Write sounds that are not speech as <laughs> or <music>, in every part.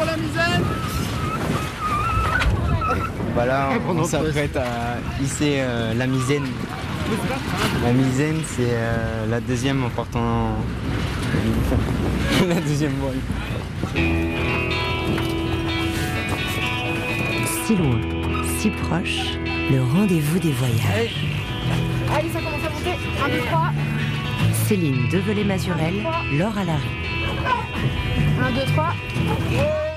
pour la misaine Voilà, <laughs> on s'apprête à hisser euh, la misaine. La misaine, c'est euh, la deuxième en portant <laughs> la deuxième voile. Si loin, si proche, le rendez-vous des voyages. Allez, ça commence à monter. 1, 2, 3. Céline Develay-Mazurel, Laure Alary. 1, 2, 3.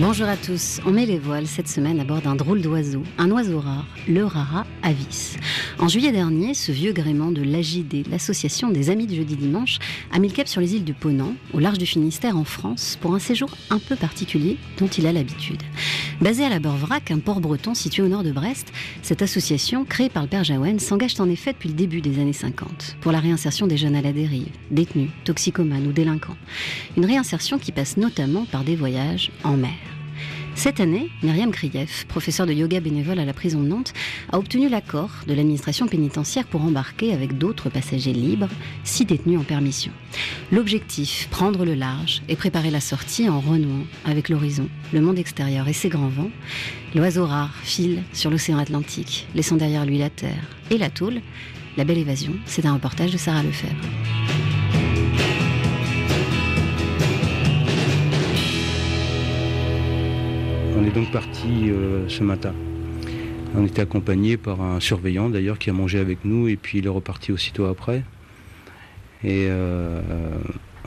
Bonjour à tous, on met les voiles cette semaine à bord d'un drôle d'oiseau, un oiseau rare, le Rara avis. En juillet dernier, ce vieux gréement de l'AJD, l'association des amis du jeudi dimanche, a mis le cap sur les îles de Ponant, au large du Finistère en France, pour un séjour un peu particulier dont il a l'habitude. Basée à la Beurvrac, un port breton situé au nord de Brest, cette association, créée par le père Jaouen, s'engage en effet depuis le début des années 50 pour la réinsertion des jeunes à la dérive, détenus, toxicomanes ou délinquants. Une réinsertion qui passe notamment par des voyages en mer. Cette année, Myriam Krief, professeure de yoga bénévole à la prison de Nantes, a obtenu l'accord de l'administration pénitentiaire pour embarquer avec d'autres passagers libres, six détenus en permission. L'objectif, prendre le large et préparer la sortie en renouant avec l'horizon, le monde extérieur et ses grands vents. L'oiseau rare file sur l'océan Atlantique, laissant derrière lui la terre et la tôle. La belle évasion, c'est un reportage de Sarah Lefebvre. Est donc parti euh, ce matin. On était accompagné par un surveillant d'ailleurs qui a mangé avec nous et puis il est reparti aussitôt après. Et euh,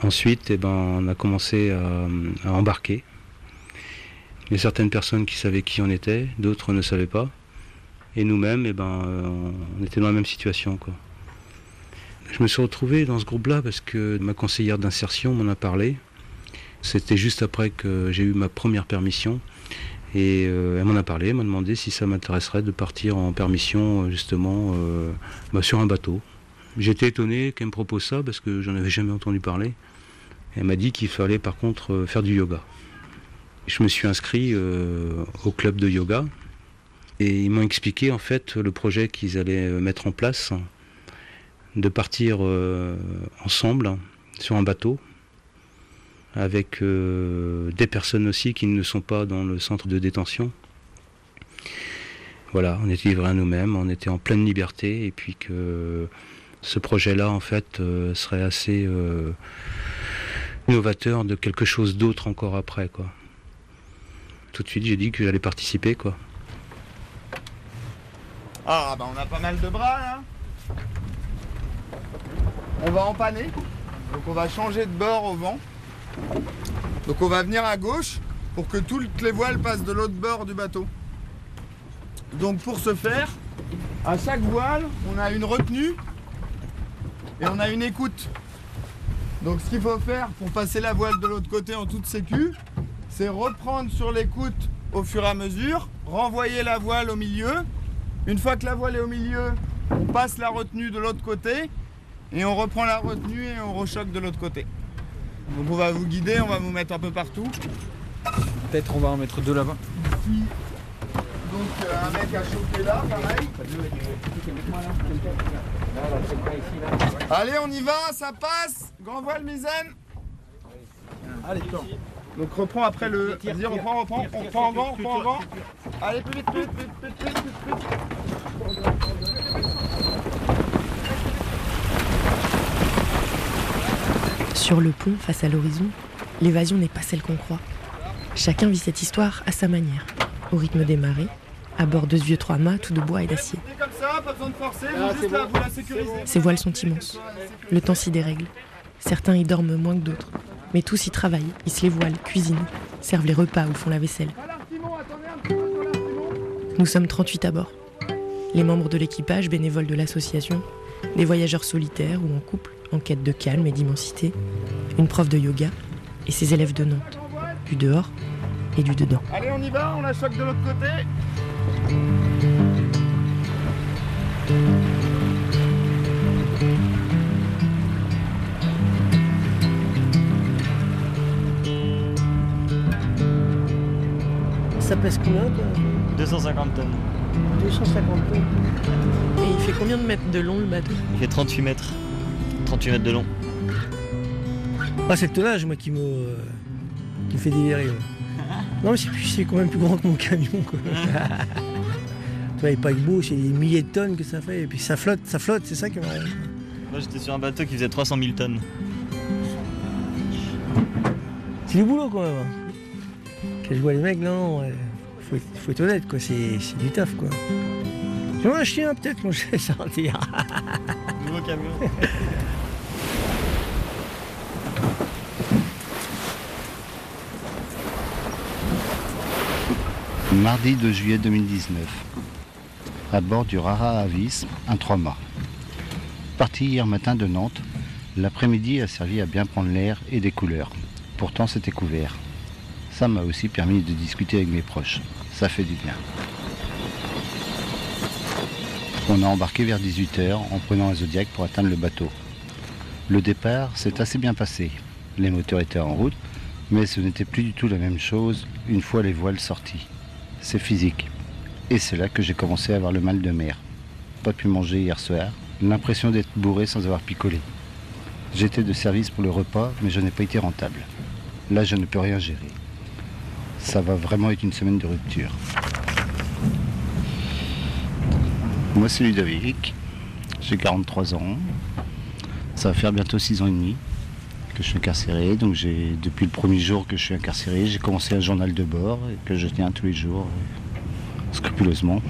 ensuite, eh ben, on a commencé à, embarquer. Il y a certaines personnes qui savaient qui on était, d'autres ne savaient pas. Et nous-mêmes, eh ben, on était dans la même situation. Je me suis retrouvé dans ce groupe-là parce que ma conseillère d'insertion m'en a parlé. C'était juste après que j'ai eu ma première permission. Et euh, elle m'en a parlé, elle m'a demandé si ça m'intéresserait de partir en permission justement euh, bah, sur un bateau. J'étais étonné qu'elle me propose ça parce que j'en avais jamais entendu parler. Elle m'a dit qu'il fallait par contre euh, faire du yoga. Je me suis inscrit euh, au club de yoga et ils m'ont expliqué en fait le projet qu'ils allaient mettre en place de partir euh, ensemble sur un bateau avec euh, des personnes aussi qui ne sont pas dans le centre de détention. Voilà, on était livrés à nous-mêmes, on était en pleine liberté et puis que ce projet-là en fait euh, serait assez euh, innovateur de quelque chose d'autre encore après quoi. Tout de suite j'ai dit que j'allais participer quoi. Ah bah on a pas mal de bras là. On va empanner. Donc on va changer de bord au vent. Donc on va venir à gauche pour que toutes les voiles passent de l'autre bord du bateau. Donc pour ce faire, à chaque voile, on a une retenue et on a une écoute. Donc ce qu'il faut faire pour passer la voile de l'autre côté en toute sécu, c'est reprendre sur l'écoute au fur et à mesure, renvoyer la voile au milieu. Une fois que la voile est au milieu, on passe la retenue de l'autre côté et on reprend la retenue et on rechoque de l'autre côté. Donc on va vous guider, on va vous mettre un peu partout. Peut-être on va en mettre deux là-bas. Ici, donc euh, un mec à choquer là, pareil. Allez, on y va, ça passe. Grand voile misaine. Allez, tourne. Donc reprends après le. Vas-y, reprends, reprends. On reprend en vent, on reprend en vent. Allez, plus vite, plus vite, plus vite, plus vite, plus vite, plus vite. Sur le pont, face à l'horizon, l'évasion n'est pas celle qu'on croit. Chacun vit cette histoire à sa manière, au rythme des marées, à bord de ce vieux trois-mâts tout de bois et d'acier. Sécurisez. Ces voiles sont immenses. Le temps s'y dérègle. Certains y dorment moins que d'autres. Mais tous y travaillent, hissent les voiles, cuisinent, servent les repas ou font la vaisselle. Nous sommes 38 à bord. Les membres de l'équipage, bénévoles de l'association, des voyageurs solitaires ou en couple, en quête de calme et d'immensité, une prof de yoga et ses élèves de Nantes, du dehors et du dedans. Allez, on y va, on la choque de l'autre côté. Ça pèse combien 250 tonnes. 250 tonnes. Et il fait combien de mètres de long le bateau? Il fait 38 mètres. 38 mètres de long. Ah, c'est le tonnage, moi, qui me, qui me fait délirer. Non, mais c'est quand même plus grand que mon camion. Quoi. <laughs> Toi, il pas beau, c'est des milliers de tonnes que ça fait. Et puis ça flotte, ça flotte, c'est ça qui m'a. Moi, j'étais sur un bateau qui faisait 300 000 tonnes. C'est du boulot, quand même. hein. Quand je vois les mecs, non, faut, être- faut être honnête, quoi. C'est du taf, quoi. J'en ai un chien, peut-être, quand je vais sortir. Nouveau camion. <laughs> Mardi 2 juillet 2019. À bord du Rara Avis, un 3 mâts. Parti hier matin de Nantes, l'après-midi a servi à bien prendre l'air et des couleurs. Pourtant c'était couvert. Ça m'a aussi permis de discuter avec mes proches. Ça fait du bien. On a embarqué vers 18h en prenant un Zodiac pour atteindre le bateau. Le départ s'est assez bien passé. Les moteurs étaient en route, mais ce n'était plus du tout la même chose une fois les voiles sorties. C'est physique. Et c'est là que j'ai commencé à avoir le mal de mer. Pas pu manger hier soir, l'impression d'être bourré sans avoir picolé. J'étais de service pour le repas, mais je n'ai pas été rentable. Là, je ne peux rien gérer. Ça va vraiment être une semaine de rupture. Moi, c'est Ludovic. J'ai 43 ans. Ça va faire bientôt 6 ans et demi que je suis incarcéré. Donc, j'ai, depuis le premier jour que je suis incarcéré, j'ai commencé un journal de bord que je tiens tous les jours, euh, scrupuleusement.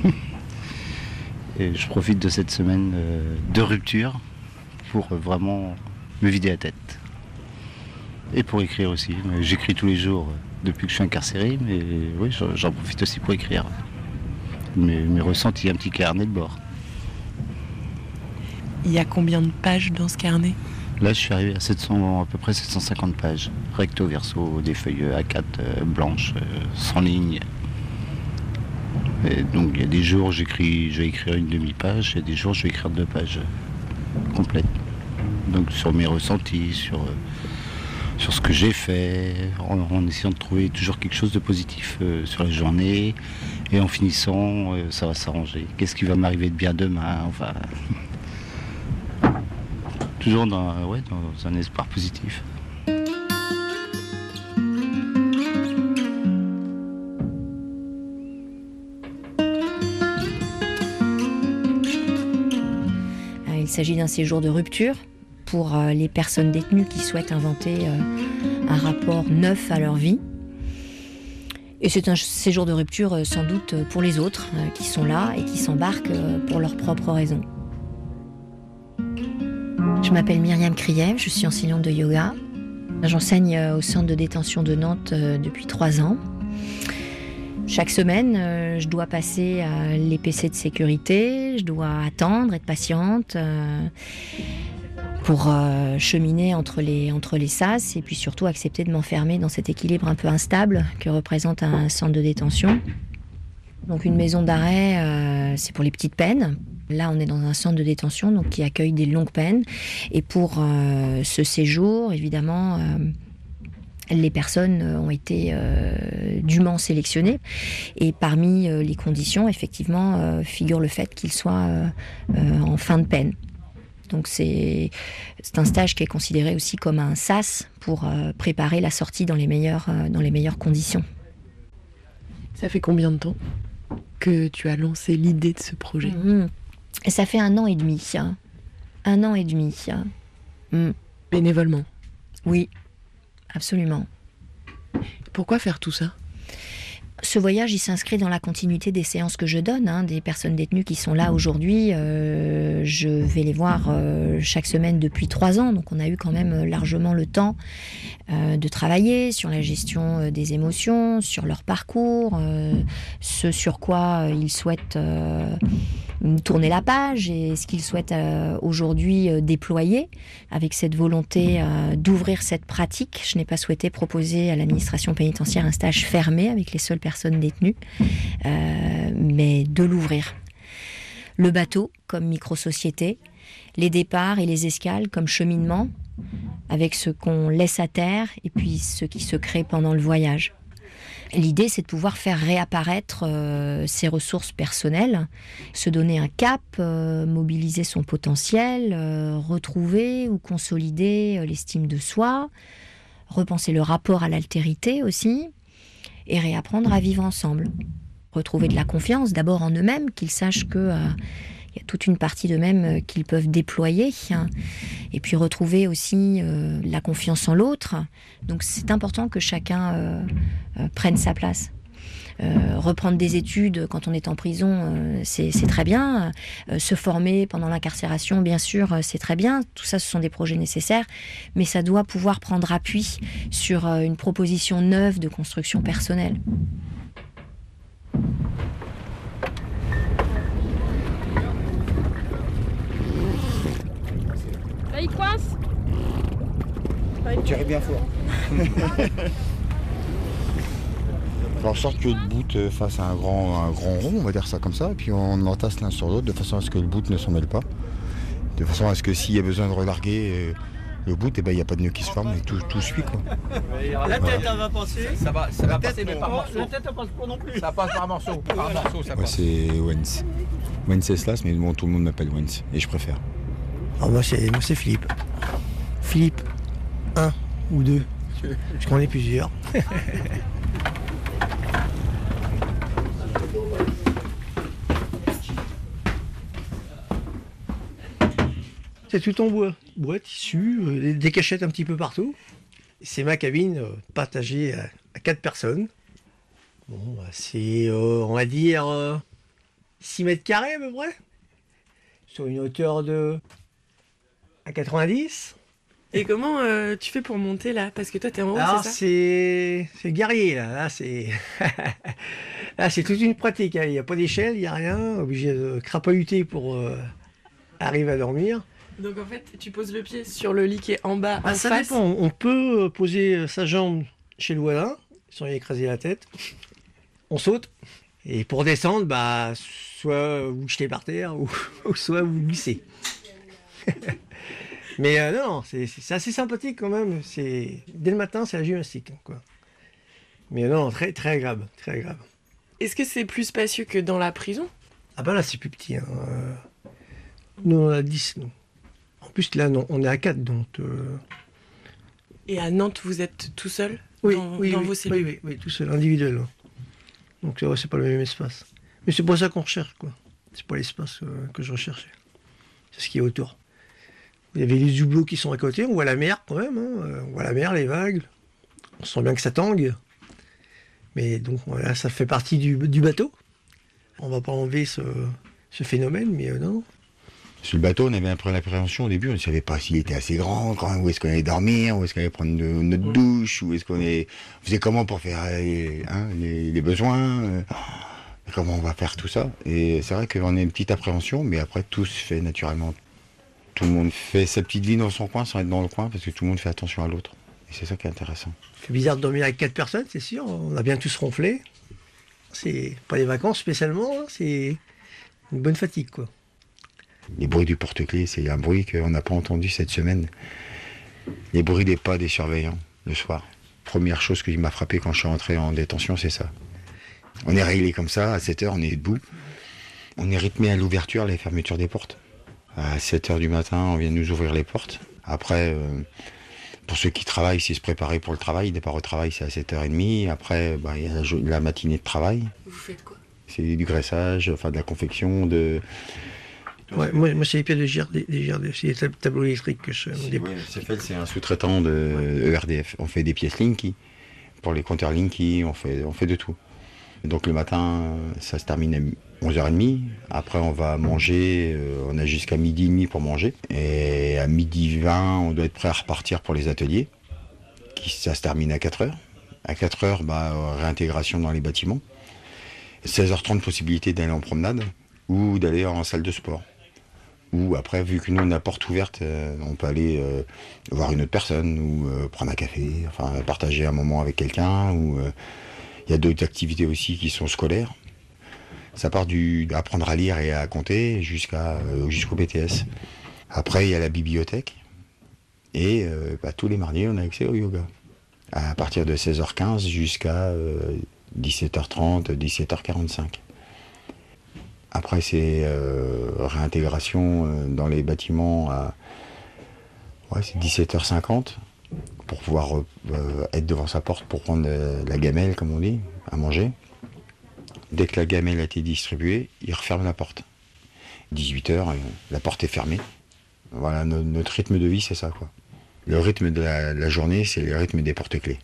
<laughs> et je profite de cette semaine euh, de rupture pour euh, vraiment me vider la tête. Et pour écrire aussi. J'écris tous les jours depuis que je suis incarcéré, mais oui, j'en j'en profite aussi pour écrire. Mes, mes ressentis, un petit carnet de bord. Il y a combien de pages dans ce carnet? Là, je suis arrivé à 700, à peu près 750 pages. Recto, verso, des feuilles A4 euh, blanches, euh, sans ligne. Donc, il y a des jours, j'écris, je vais écrire une demi-page, et des jours, je vais écrire deux pages euh, complètes. Donc, sur mes ressentis, sur, euh, sur ce que j'ai fait, en, en essayant de trouver toujours quelque chose de positif euh, sur la journée, et en finissant, euh, ça va s'arranger. Qu'est-ce qui va m'arriver de bien demain? Enfin. Toujours dans, ouais, dans un espoir positif. Euh, Il s'agit d'un séjour de rupture pour euh, les personnes détenues qui souhaitent inventer euh, un rapport neuf à leur vie. Et c'est un séjour de rupture euh, sans doute pour les autres euh, qui sont là et qui s'embarquent euh, pour leurs propres raisons. Je m'appelle Myriam Kriev, je suis enseignante de yoga. J'enseigne euh, au centre de détention de Nantes euh, depuis trois ans. Chaque semaine, euh, je dois passer à l'EPC de sécurité, je dois attendre, être patiente pour cheminer entre les, entre les sas et puis surtout accepter de m'enfermer dans cet équilibre un peu instable que représente un centre de détention. Donc une maison d'arrêt, c'est pour les petites peines. Là, on est dans un centre de détention donc qui accueille des longues peines. Et pour euh, ce séjour, évidemment, euh, les personnes euh, ont été euh, dûment sélectionnées. Et parmi les conditions, effectivement, figure le fait qu'ils soient en fin de peine. Donc c'est un stage qui est considéré aussi comme un SAS pour préparer la sortie dans les meilleures, dans les meilleures conditions. Ça fait combien de temps que tu as lancé l'idée de ce projet? Mhm. Et ça fait un an et demi. Un an et demi. Mm. Bénévolement Oui, absolument. Pourquoi faire tout ça? Ce voyage, il s'inscrit dans la continuité des séances que je donne, hein, des personnes détenues qui sont là aujourd'hui. Euh, je vais les voir euh, chaque semaine depuis trois ans, donc on a eu quand même largement le temps euh, de travailler sur la gestion euh, des émotions, sur leur parcours, euh, ce sur quoi euh, ils souhaitent euh, tourner la page et ce qu'ils souhaitent euh, aujourd'hui euh, déployer avec cette volonté euh, d'ouvrir cette pratique. Je n'ai pas souhaité proposer à l'administration pénitentiaire un stage fermé avec les seules personnes détenues, euh, mais de l'ouvrir. Le bateau comme micro-société, les départs et les escales comme cheminement, avec ce qu'on laisse à terre et puis ce qui se crée pendant le voyage. L'idée, c'est de pouvoir faire réapparaître euh, ses ressources personnelles, se donner un cap, euh, mobiliser son potentiel, retrouver ou consolider l'estime de soi, repenser le rapport à l'altérité aussi, et réapprendre à vivre ensemble. Retrouver de la confiance, d'abord en eux-mêmes, qu'ils sachent que euh, il y a toute une partie d'eux-mêmes euh, qu'ils peuvent déployer, hein. et puis retrouver aussi euh, la confiance en l'autre. Donc c'est important que chacun prenne sa place. Euh, reprendre des études quand on est en prison, euh, c'est très bien. Euh, se former pendant l'incarcération, bien sûr, euh, c'est très bien. Tout ça, ce sont des projets nécessaires, mais ça doit pouvoir prendre appui sur euh, une proposition neuve de construction personnelle. Là, il coince. Tirez bien fort. <laughs> Faire en sorte que le bout euh, fasse un grand, un grand rond, on va dire ça comme ça, et puis on entasse l'un sur l'autre de façon à ce que le bout ne s'en mêle pas. De façon à ce que s'il y a besoin de relarguer euh, le bout, eh ben, il n'y a pas de nœud qui se forme et tout, tout suit. Quoi. La tête, elle va passer. Ça va, ça va passer, mais par morceaux. La tête, elle passe pas non plus. Ça passe par morceaux. Par morceaux, ça Moi passe. c'est Wens. Wenceslas, mais bon, tout le monde m'appelle Wens, et je préfère. Alors moi c'est moi c'est Philippe. Philippe, un ou deux. <laughs> Je connais plusieurs. <laughs> c'est tout en bois. Bois, tissu, euh, des- cachettes un petit peu partout. C'est ma cabine euh, partagée à, à quatre personnes. Bon, bah, c'est, euh, on va dire, euh, 6 mètres carrés à peu près. Sur une hauteur de à 90. Et comment euh, tu fais pour monter là? Parce que toi, t'es en haut, Alors c'est c'est guerrier là, là c'est <laughs> là c'est toute une pratique. hein. Il n'y a pas d'échelle, il n'y a rien, obligé de crapahuter pour euh, arriver à dormir. Donc en fait, tu poses le pied sur le lit qui est en bas, Ah, en ça face. dépend. On peut euh, poser sa jambe chez le voisin sans y écraser la tête. On saute et pour descendre, bah soit vous jetez par terre ou, <laughs> ou soit vous glissez. <laughs> Mais euh, non, c'est assez sympathique quand même. C'est dès le matin, c'est la gymnastique, hein, quoi. Mais non, très très agréable, très agréable. Est-ce que c'est plus spacieux que dans la prison? Ah bah là, c'est plus petit. hein. Euh, Nous, on a 10, nous. En plus, là, non, on est à 4, donc... euh, Et à Nantes, vous êtes tout seul Oui, dans, oui, dans oui, vos cellules oui, tout seul, individuel. Donc, c'est vrai, c'est pas le même espace. Mais c'est pas ça qu'on recherche, quoi. C'est pas l'espace euh, que je recherchais. C'est ce qui est autour. Il y avait les hublots qui sont à côté, on voit la mer quand même, hein. Euh, on voit la mer, les vagues. On sent bien que ça tangue. Mais donc, voilà, ça fait partie du, du bateau. On va pas enlever ce, ce phénomène, mais euh, non. Sur le bateau, on avait un peu l'appréhension au début, on ne savait pas s'il était assez grand, quand, où est-ce qu'on allait dormir, où est-ce qu'on allait prendre de- notre douche, où est-ce qu'on allait... On faisait comment pour faire euh, les, hein, les, les besoins, euh, comment on va faire tout ça. Et c'est vrai qu'on a une petite appréhension, mais après tout se fait naturellement. Tout le monde fait sa petite vie dans son coin sans être dans le coin, parce que tout le monde fait attention à l'autre. Et c'est ça qui est intéressant. C'est bizarre de dormir avec quatre personnes, c'est sûr. On a bien tous ronflé. C'est pas les vacances spécialement, hein, c'est une bonne fatigue, quoi. Les bruits du porte-clés, c'est un bruit qu'on n'a pas entendu cette semaine. Les bruits des pas des surveillants le soir. Première chose qui m'a frappé quand je suis rentré en détention, c'est ça. On est réglé comme ça, à 7h, on est debout. On est rythmé à l'ouverture, les fermetures des portes. À 7h du matin, on vient de nous ouvrir les portes. Après, euh, pour ceux qui travaillent, c'est se préparer pour le travail. Départ au travail, c'est à 7h30. Après, bah, il y a la, la matinée de travail. Vous faites quoi? C'est du graissage, enfin de la confection, de, Ouais, moi, moi, c'est les pieds de GRD, des GRD, c'est les tab- tableaux électriques que je c'est fait, c'est un sous-traitant de ERDF. On fait des pièces Linky. Pour les compteurs Linky, on fait, on fait de tout. Et donc le matin, ça se termine à 11h30. Après, on va manger. euh, on a jusqu'à midi et demi pour manger. Et à midi 20, on doit être prêt à repartir pour les ateliers. Qui, ça se termine à 4h. À 4h, bah, réintégration dans les bâtiments. 16h30, possibilité d'aller en promenade ou d'aller en salle de sport. Ou après, vu que nous on a porte ouverte, euh, on peut aller euh, voir une autre personne ou euh, prendre un café, enfin partager un moment avec quelqu'un. Ou il y a d'autres activités aussi qui sont scolaires. Ça part du apprendre à lire et à compter jusqu'à jusqu'au BTS. Après, il y a la bibliothèque et bah, tous les mardis on a accès au yoga. À partir de 16h15 jusqu'à 17h30, 17h45. Après, c'est euh, réintégration euh, dans les bâtiments à ouais, c'est 17h50 pour pouvoir euh, être devant sa porte pour prendre euh, la gamelle, comme on dit, à manger. Dès que la gamelle a été distribuée, il referme la porte. 18h, la porte est fermée. Voilà, no- notre rythme de vie, c'est ça. Quoi. Le rythme de la, la journée, c'est le rythme des porte-clés.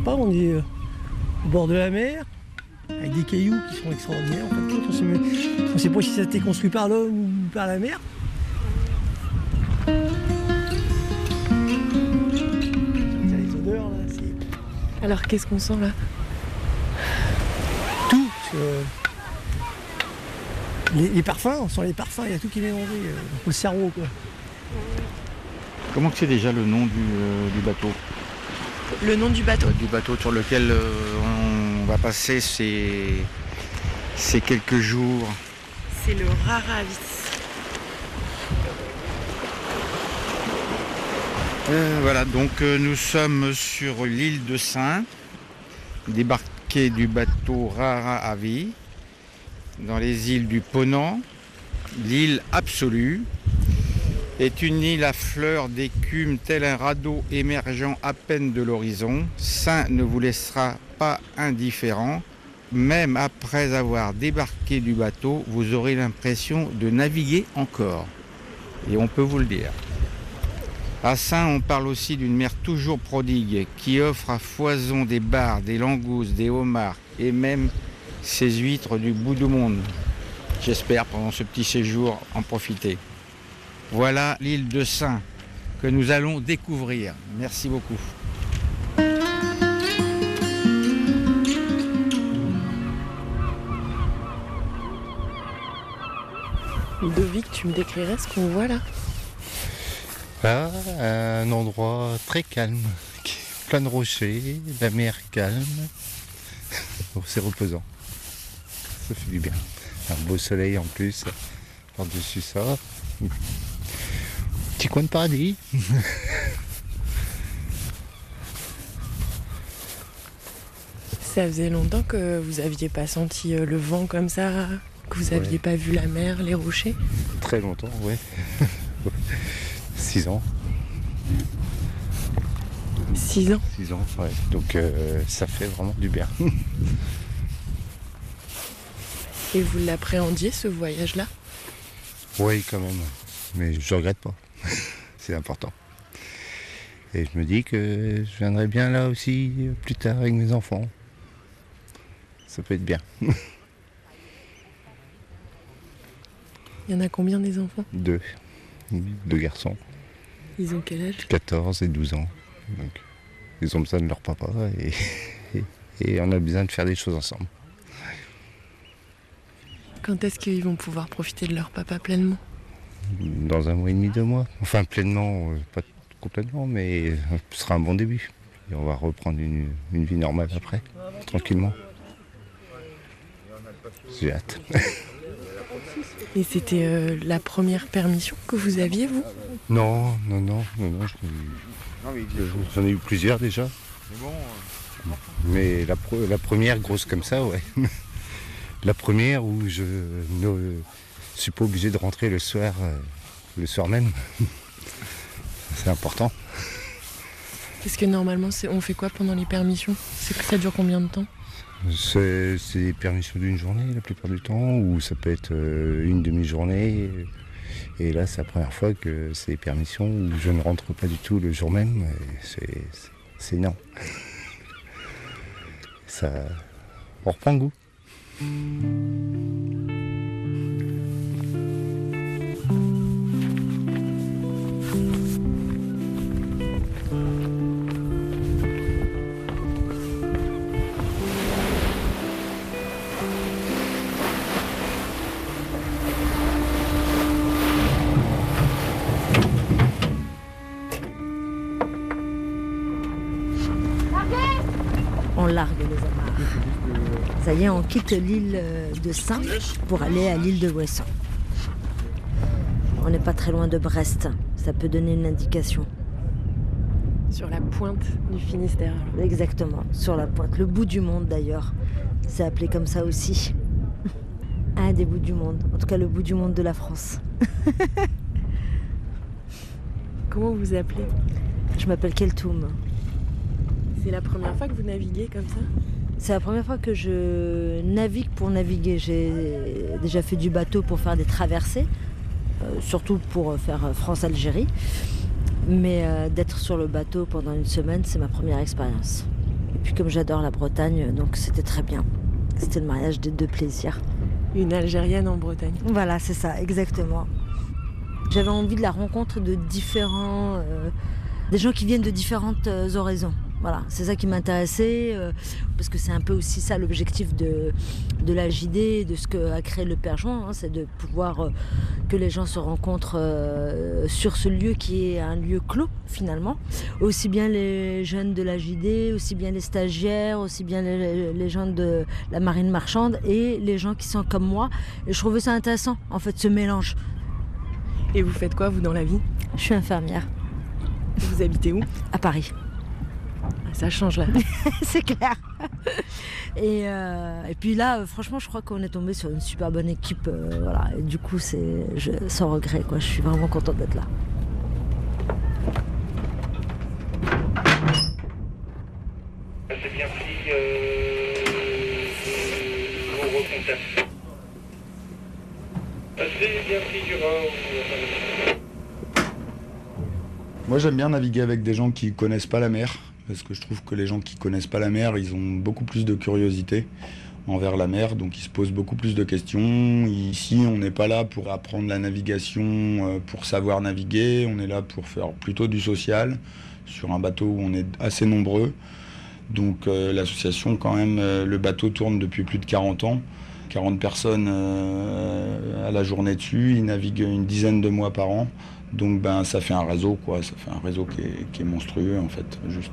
Sympa, on est euh, au bord de la mer, avec des cailloux qui sont extraordinaires. En on sait on sait pas si ça a été construit par l'homme ou par la mer. Tiens, les odeurs là, c'est Alors qu'est-ce qu'on sent là? Tout. euh, les, les parfums, on sent les parfums, il y a tout qui est mélangé euh, dans le cerveau quoi. Comment c'est déjà le nom du, euh, du bateau? Le nom du bateau Du bateau sur lequel euh, on va passer ces, ces quelques jours. C'est le Raravis. Euh, voilà, donc euh, nous sommes sur l'île de Saint, débarqué du bateau Rara Avi, dans les îles du Ponant. L'île absolue est une île à fleurs d'écume, tel un radeau émergeant à peine de l'horizon. Saint ne vous laissera pas indifférent. Même après avoir débarqué du bateau, vous aurez l'impression de naviguer encore. Et on peut vous le dire. À Saint, on parle aussi d'une mer toujours prodigue qui offre à foison des bars, des langoustes, des homards et même ces huîtres du bout du monde. J'espère pendant ce petit séjour en profiter. Voilà l'île de Saint que nous allons découvrir. Merci beaucoup. Ludovic, tu me décrirais ce qu'on voit là? Là, un endroit très calme, plein de rochers, la mer calme. Bon, <laughs> c'est reposant. Ça fait du bien. Un beau soleil en plus, par-dessus ça. Petit coin de paradis. <laughs> Ça faisait longtemps que vous aviez pas senti euh, le vent comme ça, que vous aviez Ouais. pas vu la mer, les rochers? Très longtemps, ouais. <laughs> Six ans. Six ans? Six ans, ouais. Donc euh, ça fait vraiment du bien. <laughs> Et vous l'appréhendiez ce voyage-là? Oui, quand même. Mais je regrette pas. <laughs> C'est important. Et je me dis que je viendrai bien là aussi plus tard avec mes enfants. Ça peut être bien. <laughs> Il y en a combien des enfants? Deux. Deux garçons. Ils ont quel âge? 14 et 12 ans. Donc, ils ont besoin de leur papa et, <laughs> et, et on a besoin de faire des choses ensemble. Quand est-ce qu'ils vont pouvoir profiter de leur papa pleinement? Dans un mois et demi, deux mois. Enfin, pleinement, euh, pas complètement, mais ce sera un bon début. Et on va reprendre une, une vie normale après, tranquillement. J'ai hâte. <laughs> Et c'était euh, la première permission que vous aviez, vous? Non, non, non, non, non. j'en ai eu- J'en ai eu plusieurs déjà. Mais la, pro- la première grosse comme ça, ouais. <laughs> La première où je ne suis pas obligé de rentrer le soir, euh, le soir même. <laughs> C'est important. Parce que normalement, c'est- on fait quoi pendant les permissions? C'est que ça dure combien de temps? C'est des permissions d'une journée la plupart du temps, ou ça peut être euh, une demi-journée. Et là, c'est la première fois que c'est des permissions où je ne rentre pas du tout le jour même. c'est énorme. <laughs> Ça, on reprend goût. Ça y est, on quitte l'île de Saint pour aller à l'île de Ouessant. On n'est pas très loin de Brest. Ça peut donner une indication. Sur la pointe du Finistère. Exactement, sur la pointe. Le bout du monde d'ailleurs. C'est appelé comme ça aussi. <laughs> Un des bouts du monde. En tout cas, le bout du monde de la France. <laughs> Comment vous vous appelez? Je m'appelle Keltoum. C'est la première fois que vous naviguez comme ça? C'est la première fois que je navigue pour naviguer. J'ai déjà fait du bateau pour faire des traversées, euh, surtout pour faire France-Algérie. Mais euh, d'être sur le bateau pendant une semaine, c'est ma première expérience. Et puis comme j'adore la Bretagne, donc c'était très bien. C'était le mariage des deux plaisirs. Une Algérienne en Bretagne. Voilà, c'est ça, exactement. J'avais envie de la rencontre de différents... euh, des gens qui viennent de différentes euh, horizons. Voilà, c'est ça qui m'intéressait, euh, parce que c'est un peu aussi ça l'objectif de, de la JD, de ce que a créé le Père Jean, hein, c'est de pouvoir euh, que les gens se rencontrent euh, sur ce lieu qui est un lieu clos finalement. Aussi bien les jeunes de la JD, aussi bien les stagiaires, aussi bien les, les gens de la marine marchande et les gens qui sont comme moi. Et je trouvais ça intéressant, en fait, ce mélange. Et vous faites quoi, vous, dans la vie? Je suis infirmière. Vous habitez où? À Paris. Ça change là. <laughs> c'est clair. <laughs> Et, euh, et puis là, euh, franchement, je crois qu'on est tombé sur une super bonne équipe. euh, voilà. Et du coup, c'est je- sans regret. Quoi. Je suis vraiment contente d'être là. C'est bien pris, euh. C'est bien pris du. Moi j'aime bien naviguer avec des gens qui connaissent pas la mer, parce que je trouve que les gens qui connaissent pas la mer, ils ont beaucoup plus de curiosité envers la mer, donc ils se posent beaucoup plus de questions. Ici, on n'est pas là pour apprendre la navigation, euh, pour savoir naviguer, on est là pour faire plutôt du social, sur un bateau où on est assez nombreux. Donc euh, l'association, quand même, euh, le bateau tourne depuis plus de 40 ans. 40 personnes à la journée dessus, ils naviguent une dizaine de mois par an. Donc ben ça fait un réseau quoi, ça fait un réseau qui est, monstrueux en fait, juste.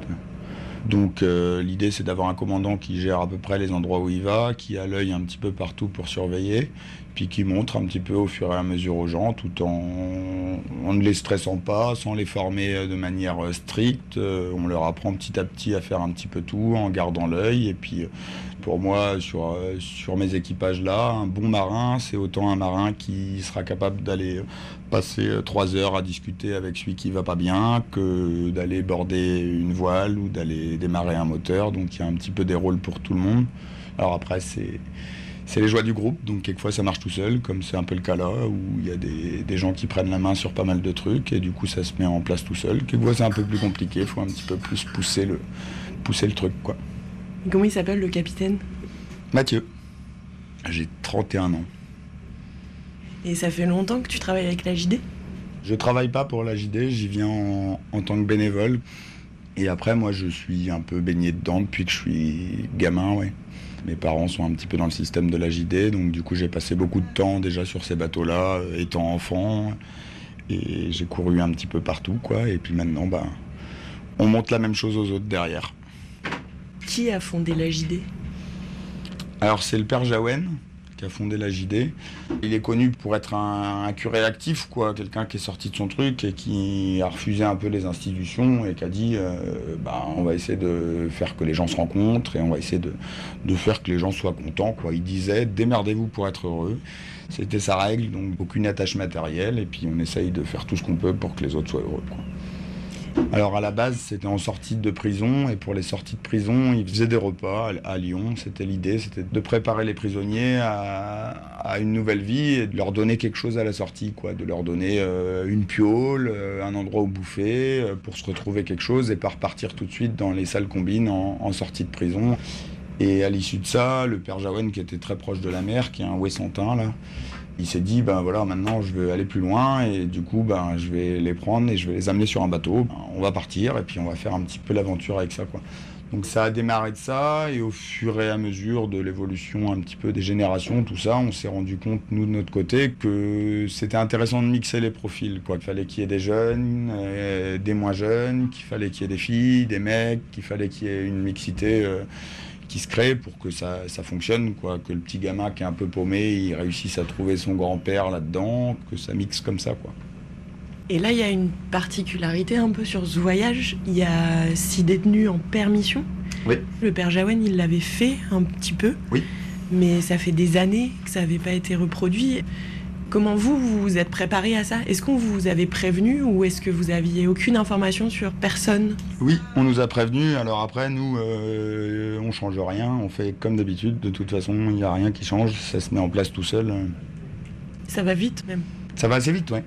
Donc euh, l'idée c'est d'avoir un commandant qui gère à peu près les endroits où il va, qui a l'œil un petit peu partout pour surveiller, puis qui montre un petit peu au fur et à mesure aux gens, tout en, en ne les stressant pas, sans les former euh, de manière euh, stricte. On leur apprend petit à petit à faire un petit peu tout en gardant l'œil. Et puis pour moi, sur, euh, sur mes équipages là, un bon marin, c'est autant un marin qui sera capable d'aller passer euh, trois heures à discuter avec celui qui va pas bien que d'aller border une voile ou d'aller démarrer un moteur. Donc il y a un petit peu des rôles pour tout le monde. Alors après, c'est c'est les joies du groupe, donc quelquefois ça marche tout seul, comme c'est un peu le cas là, où il y a des, des gens qui prennent la main sur pas mal de trucs, et du coup ça se met en place tout seul. Quelquefois c'est un peu plus compliqué, il faut un petit peu plus pousser le, pousser le truc, quoi. Comment il s'appelle le capitaine? Mathieu, j'ai 31 ans. Et ça fait longtemps que tu travailles avec la JD Je travaille pas pour la JD, j'y viens en, en tant que bénévole. Et après, moi, je suis un peu baigné dedans depuis que je suis gamin, ouais. Mes parents sont un petit peu dans le système de la JD, donc du coup, j'ai passé beaucoup de temps déjà sur ces bateaux-là, euh, étant enfant. Et j'ai couru un petit peu partout, quoi. Et puis maintenant, ben, on monte la même chose aux autres derrière. Qui a fondé la JD Alors c'est le père Jaouen qui a fondé la JD. Il est connu pour être un, curé actif, quoi, quelqu'un qui est sorti de son truc et qui a refusé un peu les institutions et qui a dit euh, bah, on va essayer de faire que les gens se rencontrent et on va essayer de, faire que les gens soient contents. Il disait démerdez-vous pour être heureux. C'était sa règle, donc aucune attache matérielle et puis on essaye de faire tout ce qu'on peut pour que les autres soient heureux. Alors à la base, c'était en sortie de prison et pour les sorties de prison, ils faisaient des repas à, Lyon. C'était l'idée, c'était de préparer les prisonniers à, une nouvelle vie et de leur donner quelque chose à la sortie, quoi, de leur donner euh, une piole, euh, un endroit où bouffer euh, pour se retrouver quelque chose et pas repartir tout de suite dans les salles combines en, sortie de prison. Et à l'issue de ça, le père Jaouen, qui était très proche de la mer, qui est un Ouessantin là, il s'est dit ben voilà maintenant je veux aller plus loin et du coup ben je vais les prendre et je vais les amener sur un bateau. Ben, on va partir et puis on va faire un petit peu l'aventure avec ça quoi. Donc ça a démarré de ça et au fur et à mesure de l'évolution un petit peu des générations, tout ça, on s'est rendu compte nous de notre côté que c'était intéressant de mixer les profils quoi. Qu'il fallait qu'il y ait des jeunes, euh, des moins jeunes, qu'il fallait qu'il y ait des filles, des mecs, qu'il fallait qu'il y ait une mixité euh, qui qui se crée pour que ça, ça fonctionne, quoi. Que le petit gamin qui est un peu paumé, il réussisse à trouver son grand-père là-dedans, que ça mixe comme ça, quoi. Et là, il y a une particularité un peu sur ce voyage. Il y a six détenus en permission. Oui. Le père Jaouen, il l'avait fait un petit peu. Oui. Mais ça fait des années que ça n'avait pas été reproduit. Comment vous, vous vous êtes préparé à ça? Est-ce qu'on vous avait prévenu ou est-ce que vous aviez aucune information sur personne? Oui, on nous a prévenus. Alors après, nous, euh, on change rien. On fait comme d'habitude. De toute façon, il n'y a rien qui change. Ça se met en place tout seul. Ça va vite même. Ça va assez vite, ouais.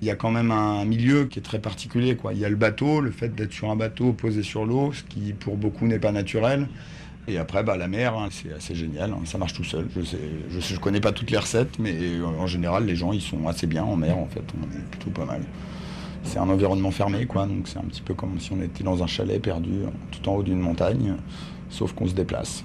Il y a quand même un milieu qui est très particulier. Quoi. Il y a le bateau, le fait d'être sur un bateau posé sur l'eau, ce qui pour beaucoup n'est pas naturel. Et après, bah, la mer, hein, c'est assez génial, hein, ça marche tout seul. Je sais, je connais pas toutes les recettes, mais euh, en général, les gens, ils sont assez bien en mer, en fait. On est plutôt pas mal. C'est un environnement fermé, quoi, donc c'est un petit peu comme si on était dans un chalet perdu, tout en haut d'une montagne, sauf qu'on se déplace.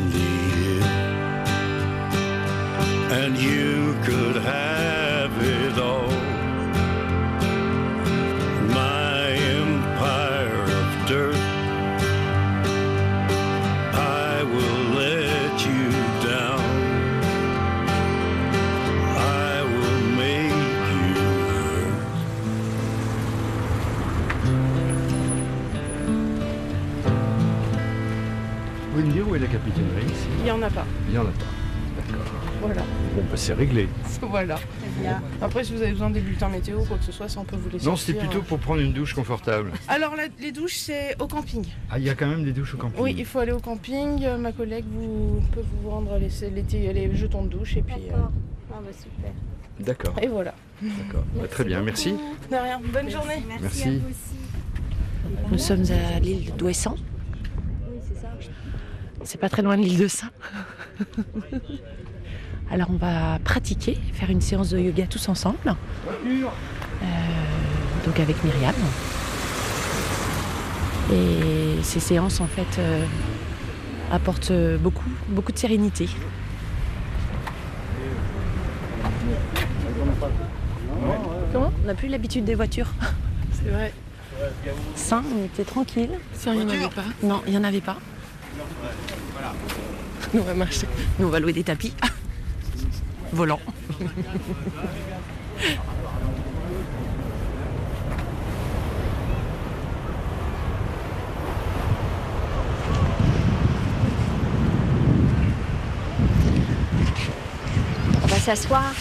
could have c'est réglé. <laughs> Voilà. Après, si vous avez besoin des bulletins météo ou quoi que ce soit, ça on peut vous les Non, c'était plutôt pour prendre une douche confortable. Alors, la- les douches, c'est au camping. Ah, il y a quand même des douches au camping. Oui, il faut aller au camping. Euh, Ma collègue vous, peut vous rendre les, les, les jetons de douche et puis. euh, Ah bah super. D'accord. Et voilà. D'accord. Bah, très bien, merci. De rien. Bonne journée. Merci. Nous sommes à l'île d'Ouessant. C'est pas très loin de l'île de Saint. <laughs> Alors on va pratiquer, faire une séance de yoga tous ensemble. Euh, donc avec Myriam. Et ces séances en fait euh, apportent beaucoup, beaucoup de sérénité. Comment? On n'a plus l'habitude des voitures. <laughs> C'est vrai. Saint, on était tranquille. Ça, il n'y en avait pas? Non, il n'y en avait pas. Nous, on va marcher. Nous, on va louer des tapis. <laughs> Volants. On va s'asseoir.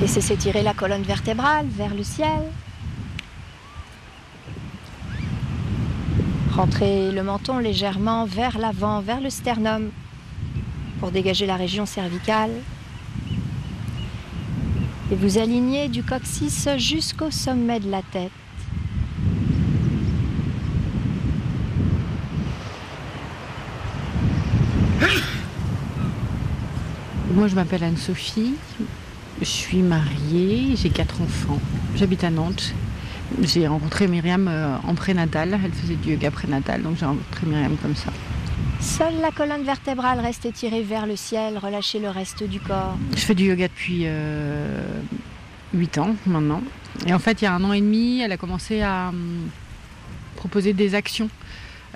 Laissez s'étirer la colonne vertébrale vers le ciel. Rentrez le menton légèrement vers l'avant, vers le sternum, pour dégager la région cervicale. Et vous alignez du coccyx jusqu'au sommet de la tête. Moi, je m'appelle Anne-Sophie. Je suis mariée, j'ai quatre enfants. J'habite à Nantes. J'ai rencontré Myriam euh, en prénatal. Elle faisait du yoga prénatal, donc j'ai rencontré Myriam comme ça. Seule la colonne vertébrale reste étirée vers le ciel, relâchez le reste du corps. Je fais du yoga depuis euh, 8 ans maintenant. Et en fait, il y a un an et demi, elle a commencé à hum, proposer des actions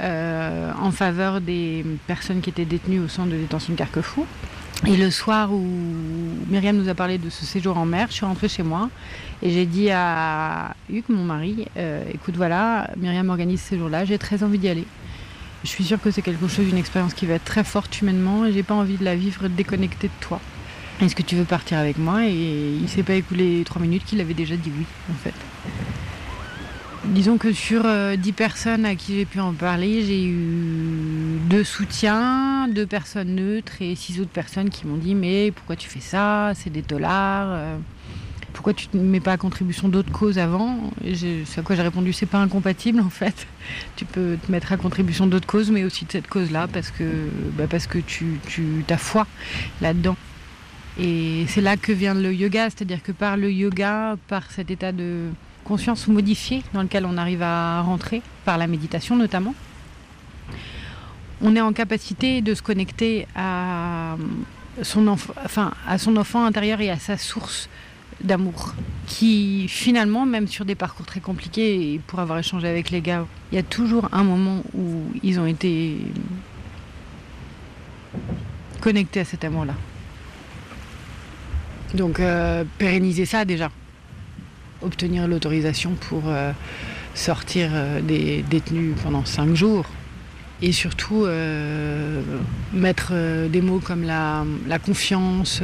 euh, en faveur des personnes qui étaient détenues au centre de détention de Carquefou. Et le soir où Myriam nous a parlé de ce séjour en mer, je suis rentrée chez moi et j'ai dit à Hugues, mon mari, euh, écoute voilà, Myriam organise ce séjour-là, j'ai très envie d'y aller. Je suis sûre que c'est quelque chose, une expérience qui va être très forte humainement et j'ai pas envie de la vivre déconnectée de toi. Est-ce que tu veux partir avec moi? Et il s'est pas écoulé trois minutes qu'il avait déjà dit oui, en fait. Disons que sur euh, 10 personnes à qui j'ai pu en parler, j'ai eu deux soutiens, deux personnes neutres et six autres personnes qui m'ont dit mais pourquoi tu fais ça? C'est des dollars. Pourquoi tu ne mets pas à contribution d'autres causes avant C'est à quoi j'ai répondu c'est pas incompatible en fait. Tu peux te mettre à contribution d'autres causes, mais aussi de cette cause-là parce que bah, parce que tu, tu as foi là-dedans. Et c'est là que vient le yoga, c'est-à-dire que par le yoga, par cet état de conscience modifié dans lequel on arrive à rentrer, par la méditation notamment, on est en capacité de se connecter à son enfant intérieur et à sa source d'amour, qui finalement, même sur des parcours très compliqués, pour avoir échangé avec les gars, il y a toujours un moment où ils ont été connectés à cet amour-là. Donc euh, pérenniser ça déjà. Obtenir l'autorisation pour euh, sortir euh, des détenus pendant cinq jours. Et surtout mettre des mots comme la confiance.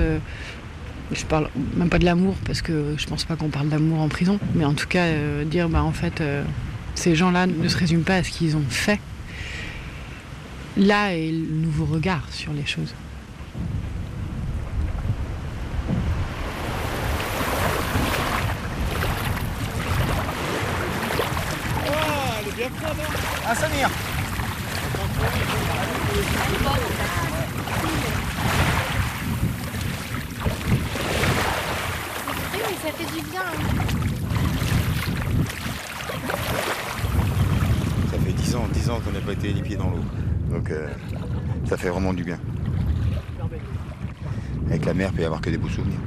Je parle même pas de l'amour parce que je pense pas qu'on parle d'amour en prison. Mais en tout cas euh, dire bah en fait euh, ces gens-là ne se résument pas à ce qu'ils ont fait. Là est le nouveau regard sur les choses. elle est bien froide, hein Ah, Samir Oui, mais ça fait du bien. Ça fait 10 ans, 10 ans qu'on n'a pas été les pieds dans l'eau. Donc euh, ça fait vraiment du bien. Avec la mer, il peut y avoir des beaux souvenirs.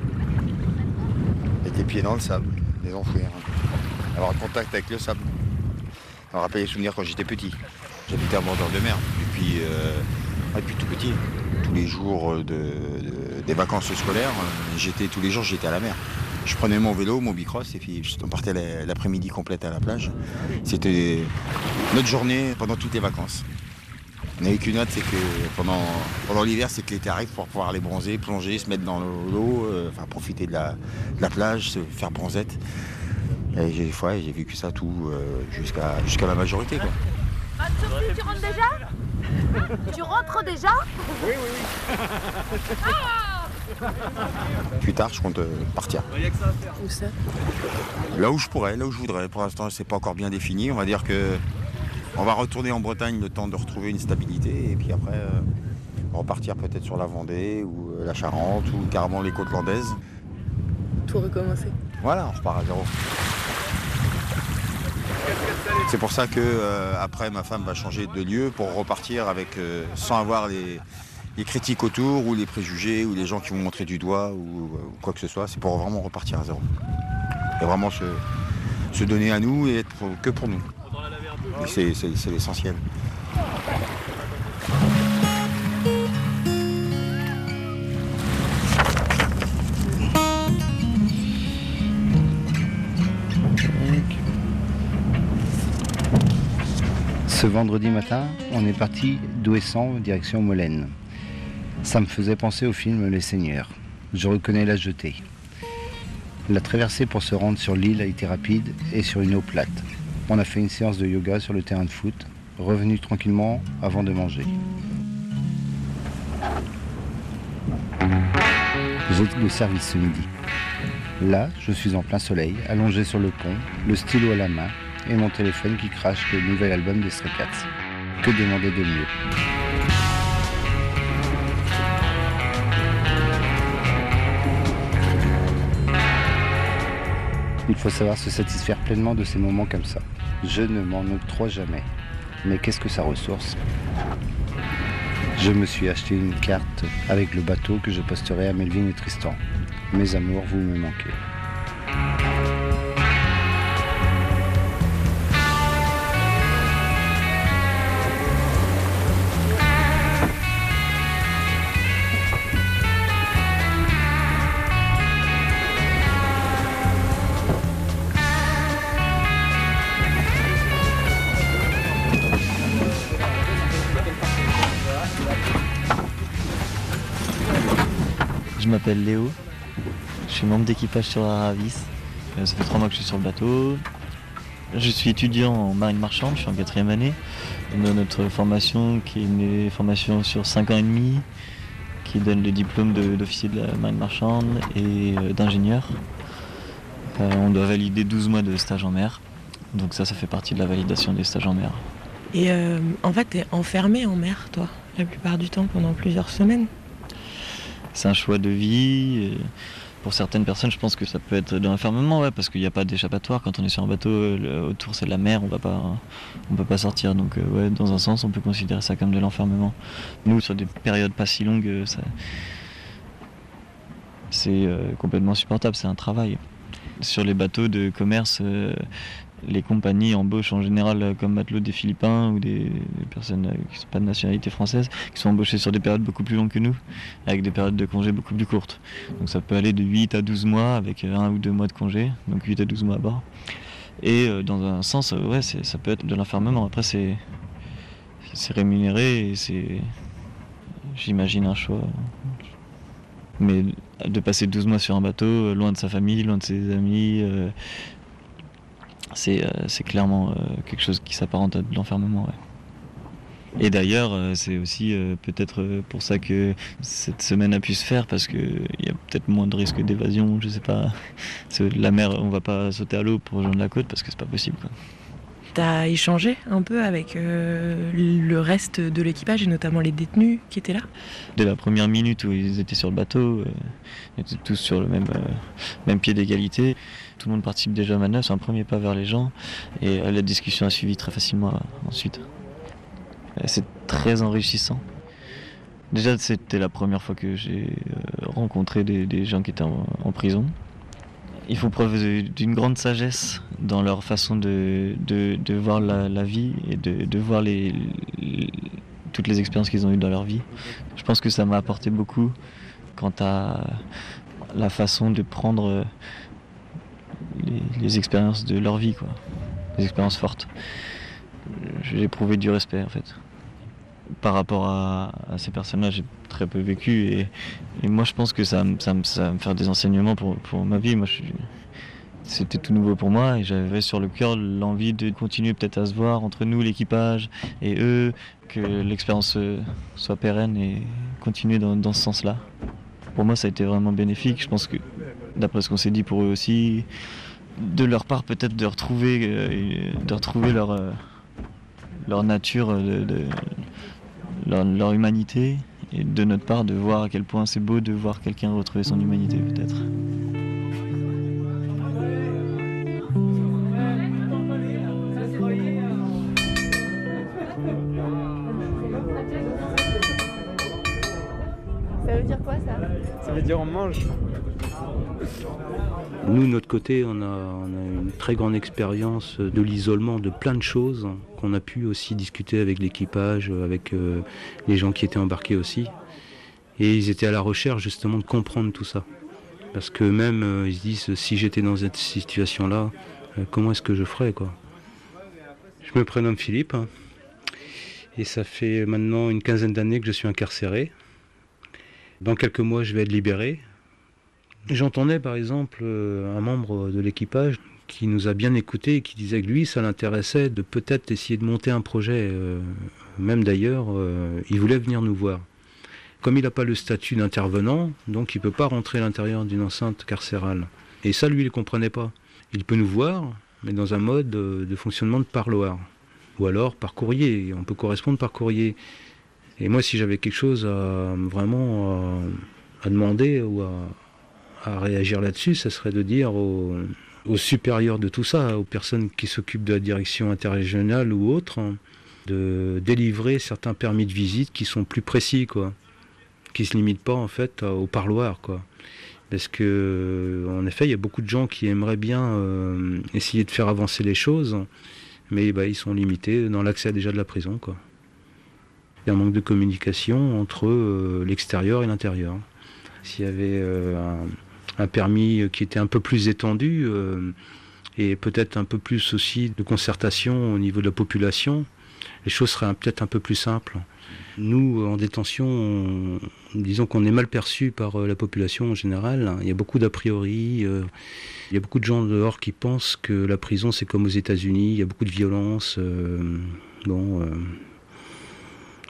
Mettre les pieds dans le sable, les enfouir. hein. Avoir contact avec le sable. Me rappelle les souvenirs quand j'étais petit. J'habitais à bordeur de mer depuis, euh, depuis tout petit. Tous les jours de- de- des vacances scolaires, euh, j'étais tous les jours j'étais à la mer. Je prenais mon vélo, mon bicross et puis on partait la- l'après-midi complète à la plage. C'était notre journée pendant toutes les vacances. N'avait qu'une note, c'est que pendant, pendant l'hiver, c'est que l'été arrive pour pouvoir aller bronzer, plonger, se mettre dans l'eau, euh, enfin profiter de la, de la plage, se faire bronzette. Et j'ai des fois, j'ai vécu ça tout euh, jusqu'à jusqu'à la majorité. Quoi. Anne-Sophie, tu rentres déjà? Tu rentres déjà? Oui, oui, oui. Plus tard, je compte euh, partir. Où ça? Là où je pourrais, là où je voudrais. Pour l'instant, c'est pas encore bien défini. On va dire que on va retourner en Bretagne le temps de retrouver une stabilité et puis après euh, repartir peut-être sur la Vendée ou euh, la Charente ou carrément les côtes landaises. Tout recommencer. Voilà, on repart à zéro. C'est pour ça que euh, après ma femme va changer de lieu pour repartir avec euh, sans avoir les, les critiques autour ou les préjugés ou les gens qui vont montrer du doigt ou, ou quoi que ce soit. C'est pour vraiment repartir à zéro. Et vraiment se, se donner à nous et être que pour nous. C'est l'essentiel. Ce vendredi matin, on est parti d'Ouessant direction Molène. Ça me faisait penser au film Les Seigneurs. Je reconnais la jetée. La traversée pour se rendre sur l'île a été rapide et sur une eau plate. On a fait une séance de yoga sur le terrain de foot, revenu tranquillement avant de manger. J'ai le service ce midi. Là, je suis en plein soleil, allongé sur le pont, le stylo à la main et mon téléphone qui crache le nouvel album des Stray Cats. Que demander de mieux? Il faut savoir se satisfaire pleinement de ces moments comme ça. Je ne m'en octroie jamais. Mais qu'est-ce que ça ressource? Je me suis acheté une carte avec le bateau que je posterai à Melvin et Tristan. Mes amours, vous me manquez. M'appelle Léo. Je suis membre d'équipage sur Aravis. Euh, Ça fait trois mois que je suis sur le bateau. Je suis étudiant en marine marchande, je suis en quatrième année. Dans notre formation, qui est une formation sur cinq ans et demi, qui donne le diplôme d'officier de, la marine marchande et euh, d'ingénieur. Euh, on doit valider 12 mois de stage en mer. Donc ça, ça fait partie de la validation des stages en mer. Et en fait, t'es enfermé en mer, toi, la plupart du temps, pendant plusieurs semaines. C'est un choix de vie. Pour certaines personnes, je pense que ça peut être de l'enfermement, parce qu'il n'y a pas d'échappatoire. Quand on est sur un bateau, autour c'est de la mer, on va peut pas sortir. Donc, euh, ouais, dans un sens, on peut considérer ça comme de l'enfermement. Nous, sur des périodes pas si longues, euh, c'est euh, complètement supportable. C'est un travail. Sur les bateaux de commerce, les compagnies embauchent en général euh, comme matelots des Philippins ou des, personnes euh, qui ne sont pas de nationalité française, qui sont embauchés sur des périodes beaucoup plus longues que nous, avec des périodes de congé beaucoup plus courtes. Donc ça peut aller de 8 à 12 mois avec un ou deux mois de congé, donc 8 à 12 mois à bord. Et euh, dans un sens, ouais, ça peut être de l'enfermement. Après, c'est rémunéré et c'est, j'imagine, un choix. Mais de passer 12 mois sur un bateau, loin de sa famille, loin de ses amis, c'est euh, c'est clairement euh, quelque chose qui s'apparente à de l'enfermement. ouais. Et d'ailleurs, euh, c'est aussi peut-être pour ça que cette semaine a pu se faire, parce qu'il y a peut-être moins de risques d'évasion, je sais pas. La mer, on va pas sauter à l'eau pour rejoindre la côte, parce que c'est pas possible. T'as échangé un peu avec le reste de l'équipage et notamment les détenus qui étaient là? Dès la première minute où ils étaient sur le bateau, ils étaient tous sur le même, même pied d'égalité. Tout le monde participe déjà à manœuvre, c'est un premier pas vers les gens. Et euh, la discussion a suivi très facilement euh, ensuite. C'est très enrichissant. Déjà, c'était la première fois que j'ai euh, rencontré des, gens qui étaient en, prison. Ils font preuve d'une grande sagesse dans leur façon de, voir la, vie et de, voir toutes les expériences qu'ils ont eues dans leur vie. Je pense que ça m'a apporté beaucoup quant à la façon de prendre les, expériences de leur vie, quoi. Les expériences fortes. J'ai éprouvé du respect en fait. Par rapport à, ces personnes-là, j'ai très peu vécu et, moi je pense que ça, va me faire des enseignements pour, ma vie. Moi, c'était tout nouveau pour moi et j'avais sur le cœur l'envie de continuer peut-être à se voir entre nous, l'équipage et eux, que l'expérience euh, soit pérenne et continuer dans, dans ce sens-là. Pour moi, ça a été vraiment bénéfique. Je pense que, d'après ce qu'on s'est dit pour eux aussi, de leur part peut-être de retrouver, euh, de retrouver leur, euh, leur nature, euh, de, de- leur, leur humanité, et de notre part de voir à quel point c'est beau de voir quelqu'un retrouver son humanité peut-être. Ça veut dire quoi ça? Ça veut dire on mange. Nous, de notre côté, on a, une très grande expérience de l'isolement de plein de choses qu'on a pu aussi discuter avec l'équipage, avec euh, les gens qui étaient embarqués aussi. Et ils étaient à la recherche justement de comprendre tout ça. Parce que même euh, ils se disent si j'étais dans cette situation-là, euh, comment est-ce que je ferais Je me prénomme Philippe hein, et ça fait maintenant une quinzaine d'années que je suis incarcéré. Dans quelques mois, je vais être libéré. J'entendais par exemple euh, un membre de l'équipage qui nous a bien écoutés et qui disait que lui, ça l'intéressait de peut-être essayer de monter un projet, euh, même d'ailleurs, euh, il voulait venir nous voir. Comme il n'a pas le statut d'intervenant, donc il ne peut pas rentrer à l'intérieur d'une enceinte carcérale. Et ça, lui, il ne comprenait pas. Il peut nous voir, mais dans un mode de fonctionnement de parloir. Ou alors par courrier, on peut correspondre par courrier. Et moi, si j'avais quelque chose à vraiment à demander ou à, à réagir là-dessus, ce serait de dire aux, supérieurs de tout ça, aux personnes qui s'occupent de la direction interrégionale ou autre, de délivrer certains permis de visite qui sont plus précis, quoi, qui se limitent pas en fait au parloir, quoi. Parce que, en effet, il y a beaucoup de gens qui aimeraient bien euh, essayer de faire avancer les choses, mais bah, ils sont limités dans l'accès déjà de la prison, quoi. Il y a un manque de communication entre euh, l'extérieur et l'intérieur. S'il y avait euh, un, un permis qui était un peu plus étendu euh, et peut-être un peu plus aussi de concertation au niveau de la population, les choses seraient peut-être un peu plus simples. Nous, en détention, on- disons qu'on est mal perçu par euh, la population en général. Il y a beaucoup d'a priori. euh, il y a beaucoup de gens dehors qui pensent que la prison, c'est comme aux États-Unis. Il y a beaucoup de violence. euh, bon. euh,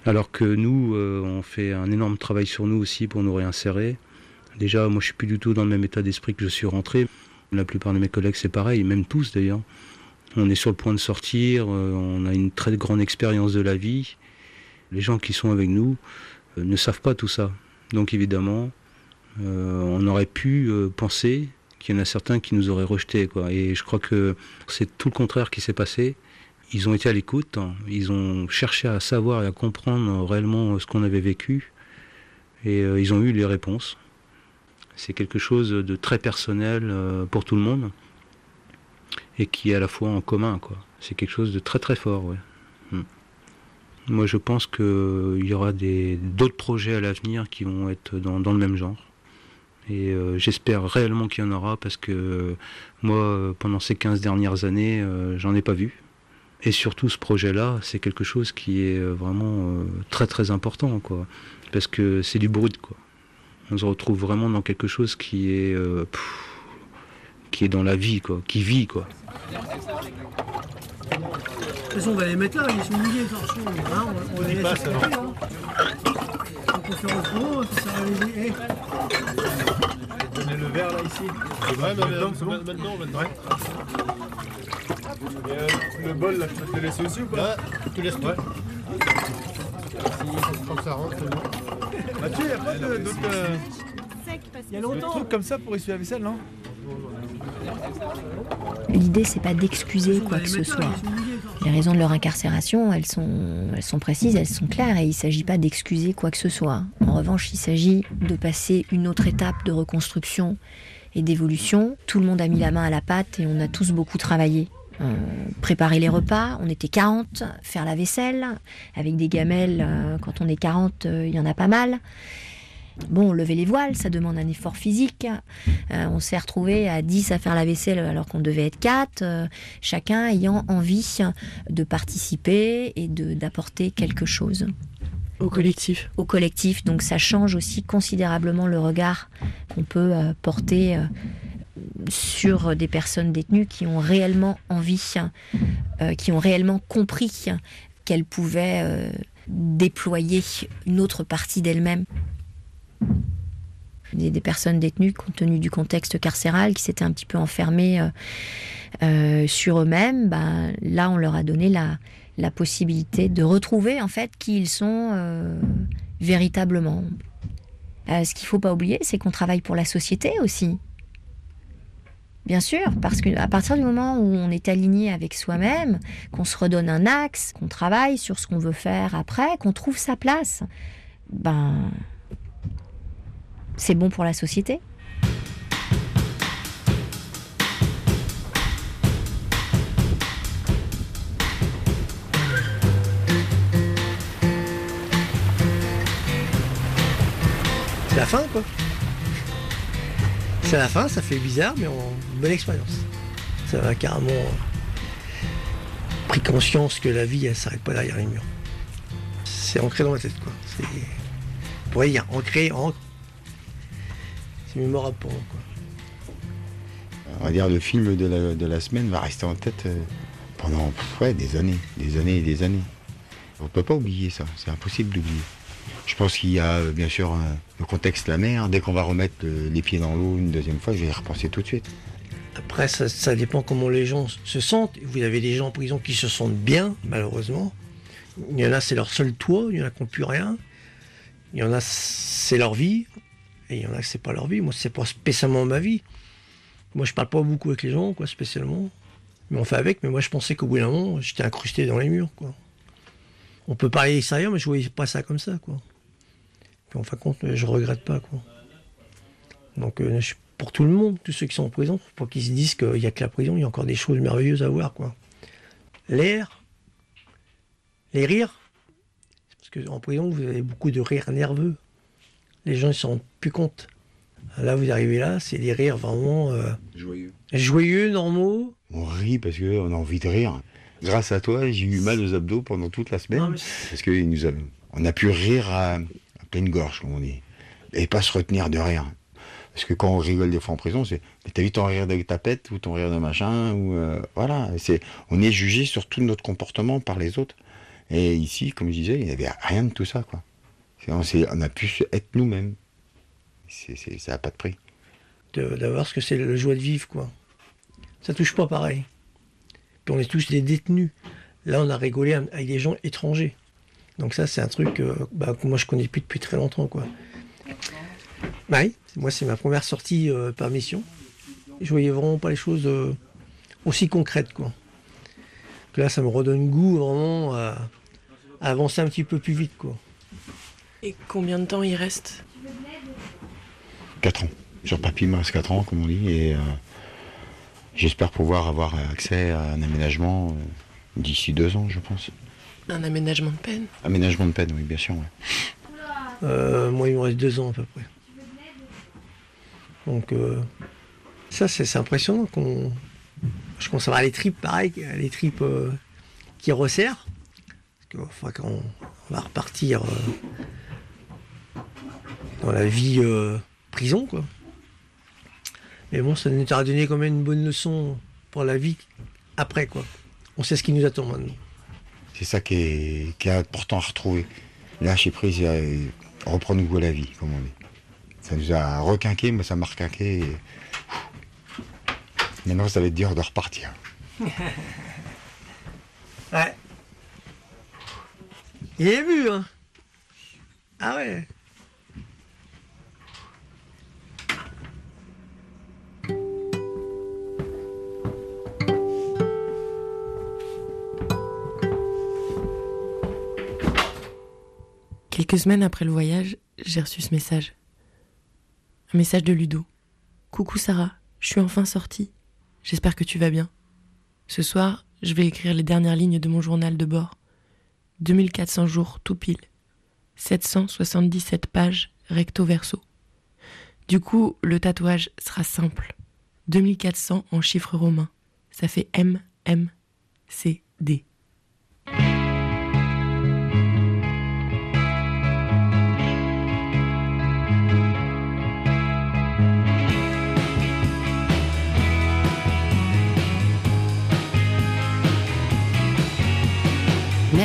alors que nous, euh, on fait un énorme travail sur nous aussi pour nous réinsérer. Déjà, moi, je suis plus du tout dans le même état d'esprit que je suis rentré. La plupart de mes collègues, c'est pareil, même tous d'ailleurs. On est sur le point de sortir, euh, on a une très grande expérience de la vie. Les gens qui sont avec nous euh, ne savent pas tout ça. Donc évidemment, euh, on aurait pu penser qu'il y en a certains qui nous auraient rejetés. Et je crois que c'est tout le contraire qui s'est passé. Ils ont été à l'écoute, hein. ils ont cherché à savoir et à comprendre réellement ce qu'on avait vécu. Et ils ont eu les réponses. C'est quelque chose de très personnel euh, pour tout le monde et qui est à la fois en commun. quoi. C'est quelque chose de très très fort. ouais. Mm. Moi je pense qu'il y aura d'autres projets à l'avenir qui vont être dans, le même genre. Et euh, j'espère réellement qu'il y en aura parce que moi, pendant ces 15 dernières années, euh, j'en ai pas vu. Et surtout ce projet-là, c'est quelque chose qui est vraiment très très important. Quoi. Parce que c'est du brut. On se retrouve vraiment dans quelque chose qui est, euh, pff, qui est dans la vie, quoi, qui vit. Quoi. De toute façon, on va les mettre là, ils sont mouillés, hein, on, on les laisse hein. On ça les... eh. Donner le verre là ici. Ouais, mais maintenant, c'est bon. Maintenant, maintenant. Ouais. Et, euh, le bol là, je peux te le laisser aussi ou pas Ouais, tu laisses Ouais. Ça rentre, c'est bon. Mathieu, y'a pas de- d'autres. euh, Il y a longtemps. trucs comme ça pour essuyer la vaisselle, non? L'idée, c'est pas d'excuser quoi que ce soit. Les raisons de leur incarcération, elles sont, elles sont précises, elles sont claires, et il ne s'agit pas d'excuser quoi que ce soit. En revanche, il s'agit de passer une autre étape de reconstruction et d'évolution. Tout le monde a mis la main à la pâte et on a tous beaucoup travaillé. Euh, préparer les repas, on était 40, faire la vaisselle, avec des gamelles, euh, quand on est 40, euh, il y en a pas mal. Bon, lever les voiles, ça demande un effort physique. On s'est retrouvé à 10 à faire la vaisselle alors qu'on devait être 4, euh, chacun ayant envie de participer et d'apporter quelque chose. Au collectif. Au collectif, donc ça change aussi considérablement le regard qu'on peut porter sur des personnes détenues qui ont réellement envie, euh, qui ont réellement compris qu'elles pouvaient euh, déployer une autre partie d'elles-mêmes des, personnes détenues compte tenu du contexte carcéral qui s'étaient un petit peu enfermées euh, sur eux-mêmes, ben, là on leur a donné la, possibilité de retrouver en fait qui ils sont véritablement. Ce qu'il faut pas oublier, c'est qu'on travaille pour la société aussi. Bien sûr, parce qu'à partir du moment où on est aligné avec soi-même, qu'on se redonne un axe, qu'on travaille sur ce qu'on veut faire après, qu'on trouve sa place, ben c'est bon pour la société. C'est la fin, quoi. C'est la fin, ça fait bizarre, mais on... bonne expérience. Ça va carrément euh, pris conscience que la vie, elle s'arrête pas derrière les murs. C'est ancré dans ma tête, quoi. C'est, pourrait dire ancré, c'est mémorable pour moi, quoi. On va dire le film de la, semaine va rester en tête euh, pendant ouais, des années, des années et des années. On ne peut pas oublier ça, c'est impossible d'oublier. Je pense qu'il y a euh, bien sûr le contexte la mer. Dès qu'on va remettre euh, les pieds dans l'eau une deuxième fois, je vais y repenser tout de suite. Après, ça, ça dépend comment les gens se sentent. Vous avez des gens en prison qui se sentent bien, malheureusement. Il y en a, c'est leur seul toit, il y en a qui n'ont plus rien. Il y en a, c'est leur vie. Et il y en a, c'est pas leur vie. Moi, c'est pas spécialement ma vie. Moi, je parle pas beaucoup avec les gens, quoi, spécialement. Mais on fait avec, mais moi, je pensais qu'au bout d'un moment, j'étais incrusté dans les murs, quoi. On peut parler extérieur, mais je voyais pas ça comme ça, quoi. Puis en fin de compte, je regrette pas, quoi. Donc, euh, pour tout le monde, tous ceux qui sont en prison, pour qu'ils se disent qu'il n'y a que la prison, il y a encore des choses merveilleuses à voir, quoi. L'air, les rires, parce qu'en prison, vous avez beaucoup de rires nerveux. Les gens ne s'en rendent plus compte. Là, vous arrivez là, c'est des rires vraiment euh, Joyeux. joyeux, normaux. On rit parce qu'on a envie de rire. Grâce à toi, j'ai eu mal aux abdos pendant toute la semaine. parce nous a, on a pu rire à pleine gorge, comme on dit. Et pas se retenir de rien. Parce que quand on rigole des fois en prison, c'est t'as vu ton rire de tapette ou ton rire de machin ou euh, voilà. C'est on est jugé sur tout notre comportement par les autres. Et ici, comme je disais, il n'y avait rien de tout ça quoi. On, on a pu être nous-mêmes. Ça n'a pas de prix. d'avoir ce que c'est le joie de vivre, quoi. Ça touche pas pareil. Puis on est tous des détenus. Là, on a rigolé avec des gens étrangers. Donc ça, c'est un truc euh, bah, que moi, je connais plus depuis très longtemps, quoi. Oui, moi, c'est ma première sortie euh, par mission. Je voyais vraiment pas les choses euh, aussi concrètes, quoi. Donc là, ça me redonne goût, vraiment, à, à avancer un petit peu plus vite, quoi. Et combien de temps il reste? 4 ans. Sur papier, il me reste 4 ans, comme on dit, et euh, j'espère pouvoir avoir accès à un aménagement euh, d'ici 2 ans, je pense. Un aménagement de peine Aménagement de peine, oui, bien sûr. ouais. Euh, moi, il me reste deux ans à peu près. Donc, euh, ça, c'est impressionnant qu'on. Je commence à avoir les tripes, pareil, les tripes euh, qui resserrent. Parce que, enfin, quand on, on va repartir euh, dans la vie euh, prison, quoi. Mais bon, ça nous a donné quand même une bonne leçon pour la vie après, quoi. On sait ce qui nous attend maintenant. C'est ça qui est, qui est important à retrouver. Lâcher prise et reprendre goût à la vie, comme on dit. Ça nous a requinqué, mais ça m'a requinqué. et- Maintenant, ça va être dur de repartir. <laughs> Ouais. Il est vu, hein Ah ouais Quelques semaines après le voyage, j'ai reçu ce message. Un message de Ludo. Coucou Sarah, je suis enfin sortie. J'espère que tu vas bien. Ce soir, je vais écrire les dernières lignes de mon journal de bord. 2400 jours tout pile. 777 pages recto verso. Du coup, le tatouage sera simple. 2400 en chiffres romains. Ça fait M, M, C, D.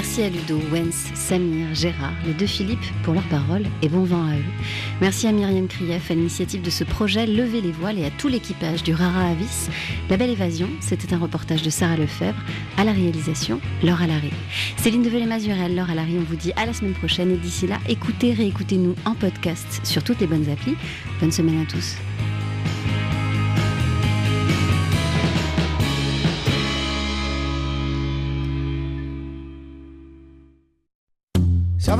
Merci à Ludo, Wens, Samir, Gérard, les deux Philippe pour leurs paroles et bon vent à eux. Merci à Myriam Krief à l'initiative de ce projet Lever les voiles et à tout l'équipage du Rara Avis. La belle évasion, c'était un reportage de Sarah Lefebvre à la réalisation, Laure Alary. Céline Develay-Mazurel, Laure Alary, on vous dit à la semaine prochaine et d'ici là, écoutez, réécoutez-nous en podcast sur toutes les bonnes applis. Bonne semaine à tous.